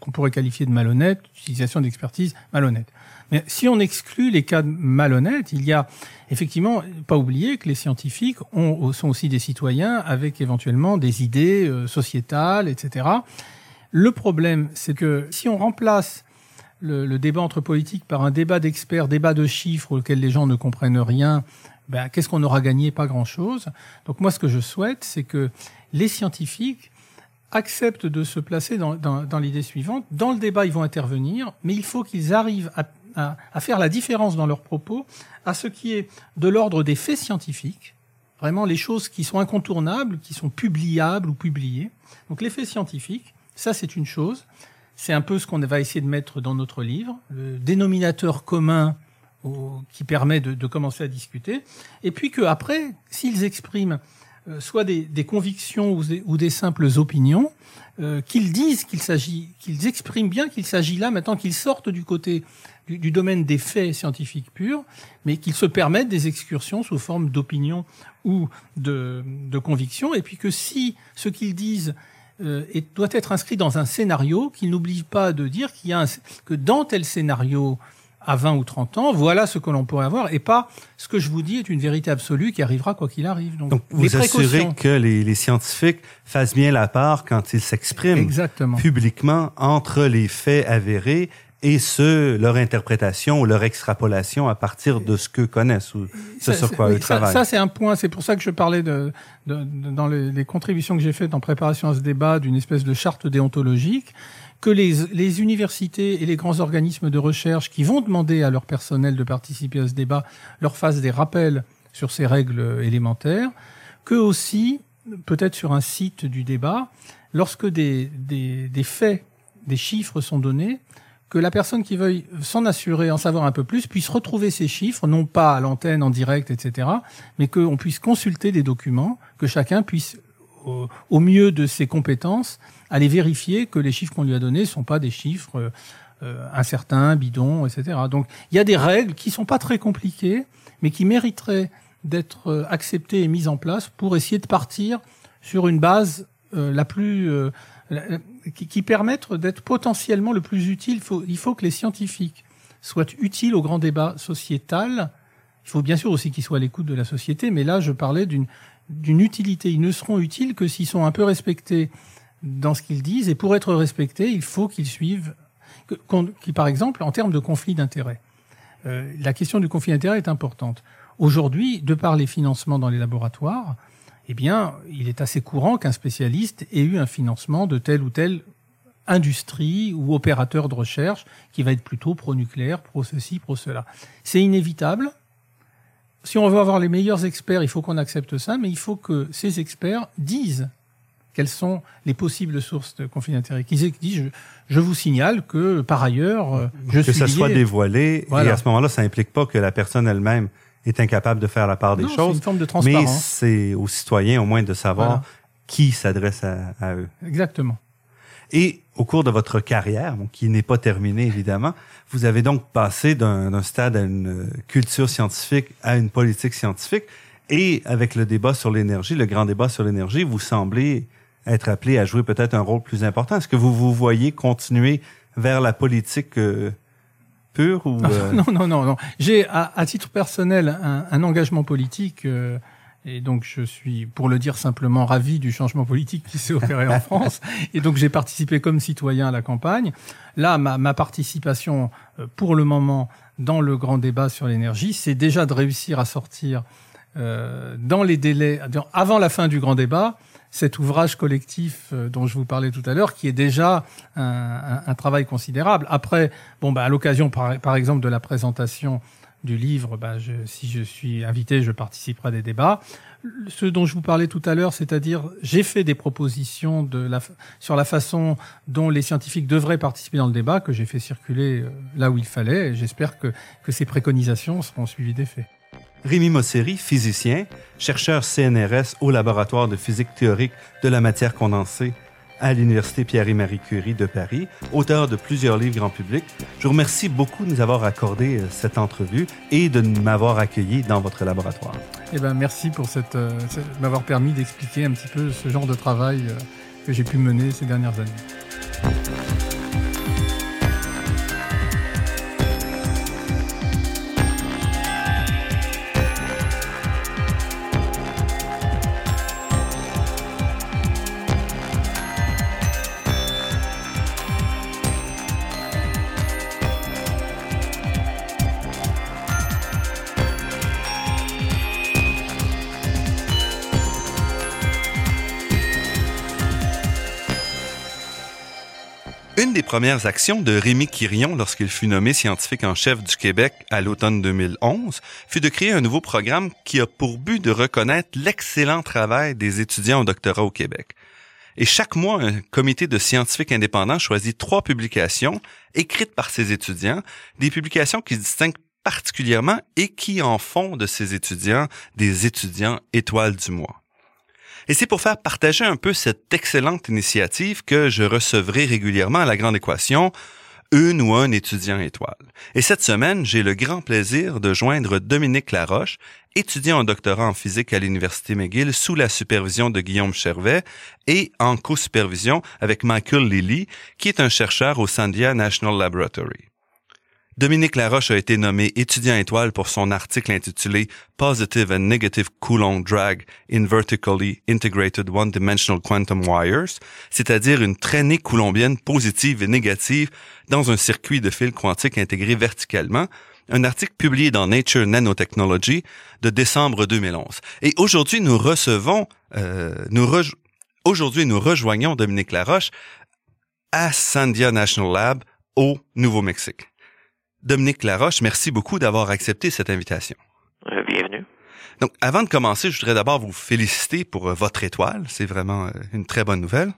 qu'on pourrait qualifier de malhonnête, utilisation d'expertise malhonnête. Mais si on exclut les cas malhonnêtes, il y a effectivement pas oublier que les scientifiques ont, sont aussi des citoyens avec éventuellement des idées euh, sociétales, etc. Le problème, c'est que si on remplace le, débat entre politiques par un débat d'experts, débat de chiffres auquel les gens ne comprennent rien, ben, qu'est-ce qu'on aura gagné? Pas grand-chose. Donc moi, ce que je souhaite, c'est que les scientifiques acceptent de se placer dans, l'idée suivante. Dans le débat, ils vont intervenir, mais il faut qu'ils arrivent à, faire la différence dans leurs propos à ce qui est de l'ordre des faits scientifiques, vraiment les choses qui sont incontournables, qui sont publiables ou publiées. Donc les faits scientifiques, ça c'est une chose. C'est un peu ce qu'on va essayer de mettre dans notre livre, le dénominateur commun qui permet de, commencer à discuter. Et puis qu'après, s'ils expriment euh, soit des, convictions ou des, simples opinions, euh, qu'ils disent qu'il s'agit, qu'ils expriment bien qu'il s'agit là maintenant qu'ils sortent du côté du, du, domaine des faits scientifiques purs, mais qu'ils se permettent des excursions sous forme d'opinions ou de, de convictions, et puis que si ce qu'ils disent euh, doit être inscrit dans un scénario, qu'ils n'oublient pas de dire qu'il y a un, que dans tel scénario à 20 ou 30 ans, voilà ce que l'on pourrait avoir, et pas ce que je vous dis est une vérité absolue qui arrivera quoi qu'il arrive. Donc, Donc vous assurez que les, les, scientifiques fassent bien la part quand ils s'expriment publiquement entre les faits avérés et ce, leur interprétation ou leur extrapolation à partir de ce qu'eux connaissent ou ce sur quoi eux travaillent. Ça, c'est un point, c'est pour ça que je parlais de, de, de dans les, les, contributions que j'ai faites en préparation à ce débat d'une espèce de charte déontologique que les, les, universités et les grands organismes de recherche qui vont demander à leur personnel de participer à ce débat leur fassent des rappels sur ces règles élémentaires, que aussi, peut-être sur un site du débat, lorsque des, des, des faits, des chiffres sont donnés, que la personne qui veuille s'en assurer, en savoir un peu plus, puisse retrouver ces chiffres, non pas à l'antenne, en direct, etc., mais qu'on puisse consulter des documents, que chacun puisse, au, mieux de ses compétences, aller vérifier que les chiffres qu'on lui a donnés ne sont pas des chiffres euh, incertains, bidons, etc. Donc il y a des règles qui sont pas très compliquées, mais qui mériteraient d'être euh, acceptées et mises en place pour essayer de partir sur une base euh, la plus euh, qui, qui permettent d'être potentiellement le plus utile. Il faut, il faut que les scientifiques soient utiles au grand débat sociétal. Il faut bien sûr aussi qu'ils soient à l'écoute de la société, mais là je parlais d'une d'une utilité. Ils ne seront utiles que s'ils sont un peu respectés dans ce qu'ils disent, et pour être respectés, il faut qu'ils suivent, qui, par exemple, en termes de conflit d'intérêts, euh, la question du conflit d'intérêts est importante. Aujourd'hui, de par les financements dans les laboratoires, eh bien, il est assez courant qu'un spécialiste ait eu un financement de telle ou telle industrie ou opérateur de recherche qui va être plutôt pro-nucléaire, pro-ceci, pro-cela. C'est inévitable. Si on veut avoir les meilleurs experts, il faut qu'on accepte ça, mais il faut que ces experts disent quelles sont les possibles sources de conflit d'intérêts Qui dit je, je, vous signale que par ailleurs euh, je que suis ça soit dévoilé voilà. et à ce moment-là ça implique pas que la personne elle-même est incapable de faire la part des non, choses. Une forme de transparence. Mais c'est aux citoyens au moins de savoir voilà. qui s'adresse à, à, eux. Exactement. Et au cours de votre carrière, bon, qui n'est pas terminée évidemment, vous avez donc passé d'un stade à une culture scientifique à une politique scientifique. Et avec le débat sur l'énergie, le grand débat sur l'énergie, vous semblez être appelé à jouer peut-être un rôle plus important. Est-ce que vous vous voyez continuer vers la politique euh, ou euh... Non, non, non, non. J'ai à, à, titre personnel un, un engagement politique. Euh, et donc, je suis, pour le dire simplement, ravi du changement politique qui s'est opéré en France. Et donc, j'ai participé comme citoyen à la campagne. Là, ma, ma participation, euh, pour le moment, dans le grand débat sur l'énergie, c'est déjà de réussir à sortir euh, dans les délais, avant la fin du grand débat, cet ouvrage collectif euh, dont je vous parlais tout à l'heure, qui est déjà un, un, un, travail considérable. Après, bon, bah, à l'occasion, par, par, exemple, de la présentation du livre, bah, je, si je suis invité, je participerai à des débats. Ce dont je vous parlais tout à l'heure, c'est-à-dire, j'ai fait des propositions de la, sur la façon dont les scientifiques devraient participer dans le débat, que j'ai fait circuler euh, là où il fallait. J'espère que, que ces préconisations seront suivies des faits. Rémi Mosseri, physicien, chercheur CNRS au laboratoire de physique théorique de la matière condensée à l'Université Pierre-et-Marie Curie de Paris, auteur de plusieurs livres grand public. Je vous remercie beaucoup de nous avoir accordé cette entrevue et de m'avoir accueilli dans votre laboratoire. Eh ben, merci pour euh, m'avoir permis d'expliquer un petit peu ce genre de travail euh, que j'ai pu mener ces dernières années. Premières actions de Rémi Quirion lorsqu'il fut nommé scientifique en chef du Québec à l'automne 2011 fut de créer un nouveau programme qui a pour but de reconnaître l'excellent travail des étudiants au doctorat au Québec. Et chaque mois, un comité de scientifiques indépendants choisit trois publications écrites par ces étudiants, des publications qui se distinguent particulièrement et qui en font de ces étudiants des étudiants étoiles du mois. Et c'est pour faire partager un peu cette excellente initiative que je recevrai régulièrement à la Grande Équation une ou un étudiant étoile. Et cette semaine, j'ai le grand plaisir de joindre Dominique Laroche, étudiant en doctorat en physique à l'Université McGill sous la supervision de Guillaume Chervet et en co-supervision avec Michael Lilly, qui est un chercheur au Sandia National Laboratory. Dominique Laroche a été nommé étudiant étoile pour son article intitulé Positive and Negative Coulomb Drag in Vertically Integrated One-Dimensional Quantum Wires, c'est-à-dire une traînée coulombienne positive et négative dans un circuit de fil quantique intégré verticalement, un article publié dans Nature Nanotechnology de décembre 2011. Et aujourd'hui, nous recevons, euh, nous aujourd'hui, nous rejoignons Dominique Laroche à Sandia National Lab au Nouveau-Mexique. Dominique Laroche, merci beaucoup d'avoir accepté cette invitation. Euh, bienvenue. Donc, avant de commencer, je voudrais d'abord vous féliciter pour euh, votre étoile. C'est vraiment euh, une très bonne nouvelle.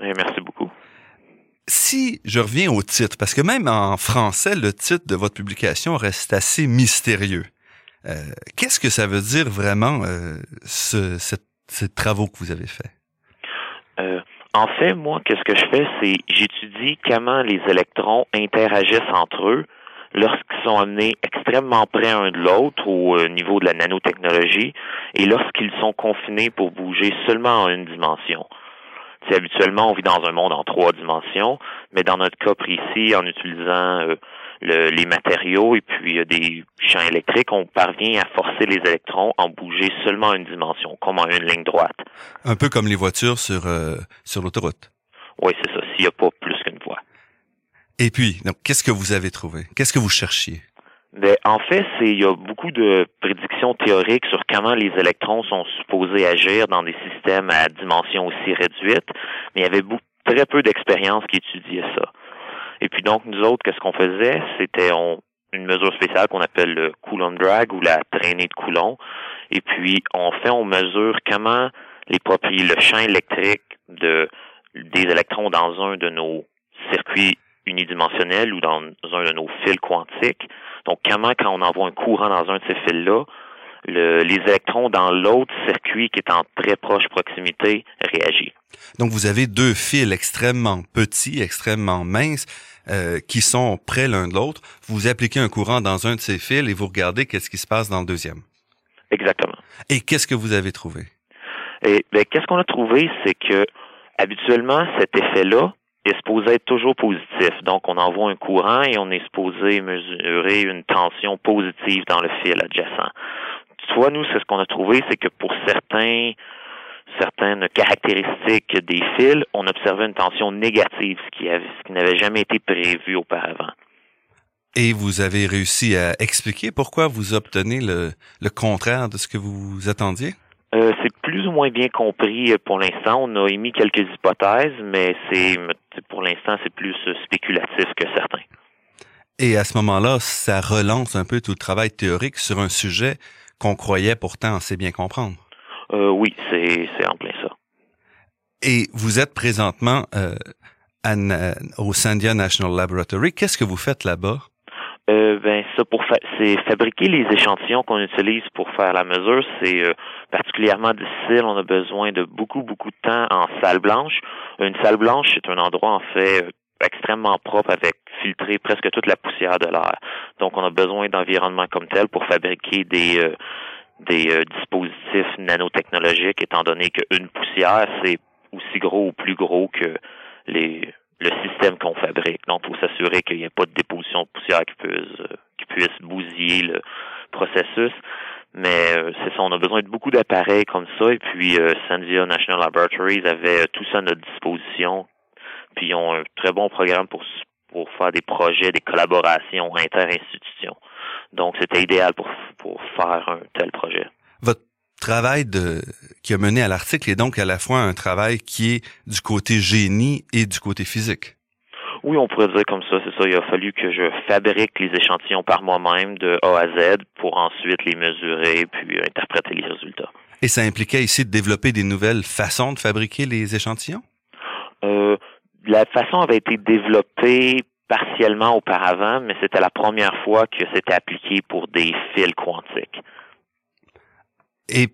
merci beaucoup. Si je reviens au titre, parce que même en français, le titre de votre publication reste assez mystérieux. Qu'est-ce que ça veut dire vraiment, ce, ces travaux que vous avez faits? en fait, moi, qu'est-ce que je fais, c'est j'étudie comment les électrons interagissent entre eux lorsqu'ils sont amenés extrêmement près un de l'autre au euh, niveau de la nanotechnologie et lorsqu'ils sont confinés pour bouger seulement en une dimension. C'est habituellement, on vit dans un monde en trois dimensions, mais dans notre cas précis, en utilisant euh, les matériaux et puis euh, des champs électriques, on parvient à forcer les électrons en bouger seulement en une dimension, comme en une ligne droite. Un peu comme les voitures sur, sur l'autoroute. Oui, c'est ça, s'il n'y a pas. Et puis, donc, qu'est-ce que vous avez trouvé? Qu'est-ce que vous cherchiez? Ben, en fait, c'est il y a beaucoup de prédictions théoriques sur comment les électrons sont supposés agir dans des systèmes à dimension aussi réduite, mais il y avait beaucoup, très peu d'expériences qui étudiaient ça. Et puis donc, nous autres, qu'est-ce qu'on faisait? C'était une mesure spéciale qu'on appelle le Coulomb drag ou la traînée de Coulomb. Et puis, on fait, on mesure comment les propriétés, le champ électrique de, des électrons dans un de nos circuits unidimensionnel ou dans un de nos fils quantiques. Donc, comment, quand on envoie un courant dans un de ces fils-là, les électrons dans l'autre circuit qui est en très proche proximité réagissent. Donc, vous avez deux fils extrêmement petits, extrêmement minces, euh, qui sont près l'un de l'autre. Vous appliquez un courant dans un de ces fils et vous regardez qu'est-ce qui se passe dans le deuxième. Exactement. Et qu'est-ce que vous avez trouvé? Et ben, qu'est-ce qu'on a trouvé, c'est que habituellement, cet effet-là, est supposé être toujours positif. Donc, on envoie un courant et on est supposé mesurer une tension positive dans le fil adjacent. Soit nous, c'est ce qu'on a trouvé, c'est que pour certains certaines caractéristiques des fils, on observait une tension négative, ce qui, n'avait jamais été prévu auparavant. Et vous avez réussi à expliquer pourquoi vous obtenez le contraire de ce que vous attendiez? Euh, c'est plus ou moins bien compris euh, pour l'instant. On a émis quelques hypothèses, mais c'est pour l'instant c'est plus euh, spéculatif que certain. Et à ce moment-là, ça relance un peu tout le travail théorique sur un sujet qu'on croyait pourtant assez bien comprendre. oui, c'est en plein ça. Et vous êtes présentement au Sandia National Laboratory. Qu'est-ce que vous faites là-bas? Euh, ben ça pour c'est fabriquer les échantillons qu'on utilise pour faire la mesure, c'est euh, particulièrement difficile. On a besoin de beaucoup beaucoup de temps en salle blanche. Une salle blanche, c'est un endroit en fait euh, extrêmement propre avec filtré presque toute la poussière de l'air. Donc on a besoin d'environnement comme tel pour fabriquer des euh, des dispositifs nanotechnologiques, étant donné qu'une poussière c'est aussi gros ou plus gros que les le système qu'on fabrique. Donc, faut s'assurer qu'il n'y ait pas de déposition de poussière qui puisse, euh, qui puisse bousiller le processus. Mais euh, c'est ça, on a besoin de beaucoup d'appareils comme ça. Et puis, euh, Sandia National Laboratories avait tout ça à notre disposition. Puis, ils ont un très bon programme pour, pour faire des projets, des collaborations inter-institutions. Donc, c'était idéal pour, pour faire un tel projet. Travail de, qui a mené à l'article est donc à la fois un travail qui est du côté génie et du côté physique. Oui, on pourrait dire comme ça, c'est ça. Il a fallu que je fabrique les échantillons par moi-même de A à Z pour ensuite les mesurer puis interpréter les résultats. Et ça impliquait ici de développer des nouvelles façons de fabriquer les échantillons? Euh, la façon avait été développée partiellement auparavant, mais c'était la première fois que c'était appliqué pour des fils quantiques. Et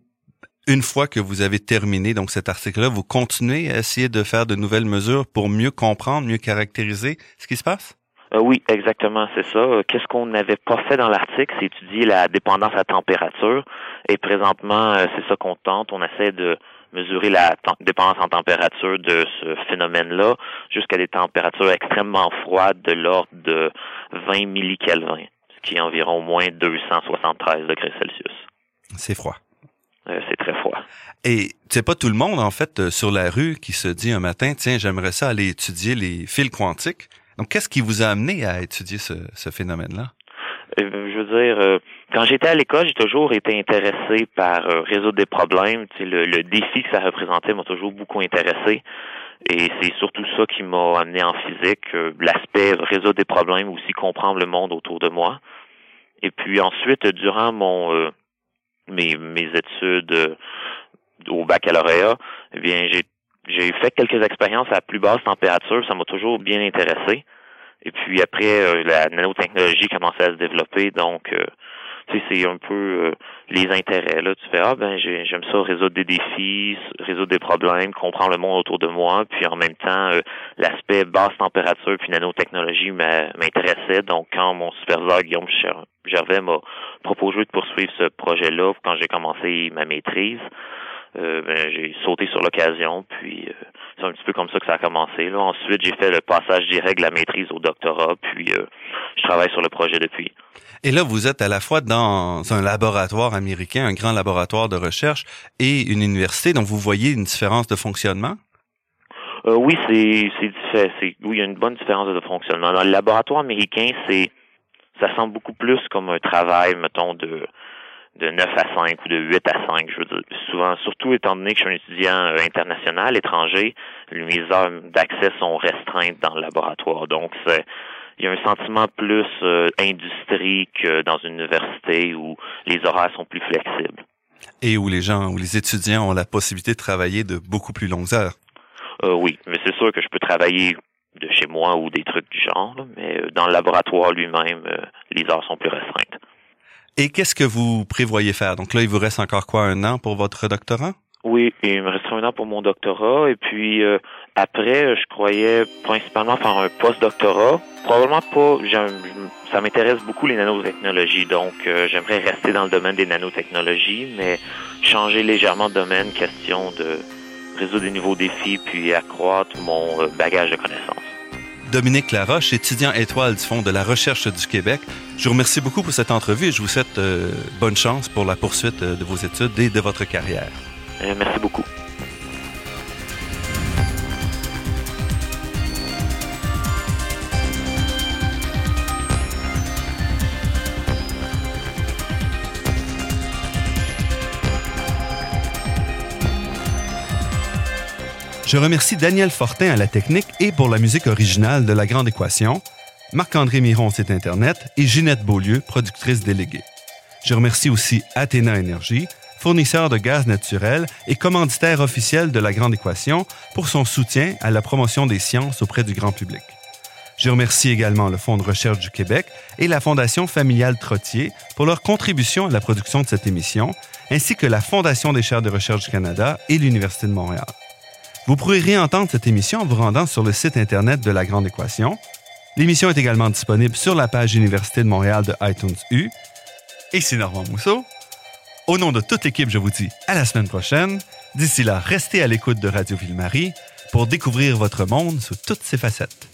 une fois que vous avez terminé donc cet article-là, vous continuez à essayer de faire de nouvelles mesures pour mieux comprendre, mieux caractériser ce qui se passe? Euh, oui, exactement, c'est ça. Euh, qu'est-ce qu'on n'avait pas fait dans l'article, c'est étudier la dépendance à température. Et présentement, euh, c'est ça qu'on tente. On essaie de mesurer la dépendance en température de ce phénomène-là jusqu'à des températures extrêmement froides de l'ordre de 20 millikelvin, ce qui est environ moins 273 degrés Celsius. C'est froid. Euh, c'est très froid. Et c'est pas tout le monde, en fait, euh, sur la rue qui se dit un matin, tiens, j'aimerais ça aller étudier les fils quantiques. Donc, qu'est-ce qui vous a amené à étudier ce, ce phénomène-là? Euh, je veux dire, quand j'étais à l'école, j'ai toujours été intéressé par résoudre des problèmes. Tu sais, le, le, défi que ça représentait m'a toujours beaucoup intéressé. Et c'est surtout ça qui m'a amené en physique, l'aspect résoudre des problèmes, aussi comprendre le monde autour de moi. Et puis ensuite, durant mon mes, mes études euh, au baccalauréat, eh bien, j'ai j'ai fait quelques expériences à plus basse température, ça m'a toujours bien intéressé. Et puis après, euh, la nanotechnologie commençait à se développer, donc euh, tu sais, c'est un peu les intérêts. Là, tu fais ah ben j'aime ça résoudre des défis, résoudre des problèmes, comprendre le monde autour de moi, puis en même temps l'aspect basse température puis nanotechnologie m'intéressait. Donc quand mon superviseur Guillaume Gervais m'a proposé de poursuivre ce projet-là quand j'ai commencé ma maîtrise. Euh, ben, j'ai sauté sur l'occasion, puis euh, c'est un petit peu comme ça que ça a commencé. Là. Ensuite, j'ai fait le passage direct de la maîtrise au doctorat, puis euh, je travaille sur le projet depuis. Et là, vous êtes à la fois dans un laboratoire américain, un grand laboratoire de recherche, et une université, donc vous voyez une différence de fonctionnement? oui, c'est c'est oui, il y a une bonne différence de fonctionnement. Dans le laboratoire américain, c'est ça semble beaucoup plus comme un travail, mettons, de de 9 à 5 ou de 8 à 5, je veux dire. Souvent, surtout étant donné que je suis un étudiant euh, international, étranger, mes heures d'accès sont restreintes dans le laboratoire. Donc, c'est il y a un sentiment plus euh, industrie que dans une université où les horaires sont plus flexibles. Et où les gens, où les étudiants ont la possibilité de travailler de beaucoup plus longues heures. Euh, oui, mais c'est sûr que je peux travailler de chez moi ou des trucs du genre, mais euh, dans le laboratoire lui-même, les heures sont plus restreintes. Et qu'est-ce que vous prévoyez faire? Donc là, il vous reste encore quoi, un an pour votre doctorat? Oui, il me restera un an pour mon doctorat. Et puis euh, après, je croyais principalement faire un post-doctorat. Probablement pas. Ça m'intéresse beaucoup les nanotechnologies, donc j'aimerais rester dans le domaine des nanotechnologies, mais changer légèrement de domaine, question de résoudre des nouveaux défis, puis accroître mon bagage de connaissances. Dominique Laroche, étudiant étoile du Fonds de la recherche du Québec. Je vous remercie beaucoup pour cette entrevue et je vous souhaite euh, bonne chance pour la poursuite euh, de vos études et de votre carrière. Euh, merci beaucoup. Je remercie Daniel Fortin à la technique et pour la musique originale de La Grande Équation, Marc-André Miron, site Internet, et Ginette Beaulieu, productrice déléguée. Je remercie aussi Athéna Énergie, fournisseur de gaz naturel et commanditaire officiel de La Grande Équation, pour son soutien à la promotion des sciences auprès du grand public. Je remercie également le Fonds de recherche du Québec et la Fondation familiale Trottier pour leur contribution à la production de cette émission, ainsi que la Fondation des chaires de recherche du Canada et l'Université de Montréal. Vous pourrez réentendre cette émission en vous rendant sur le site Internet de La Grande Équation. L'émission est également disponible sur la page Université de Montréal de iTunes U. Et c'est Normand Mousseau. Au nom de toute l'équipe, je vous dis à la semaine prochaine. D'ici là, restez à l'écoute de Radio Ville-Marie pour découvrir votre monde sous toutes ses facettes.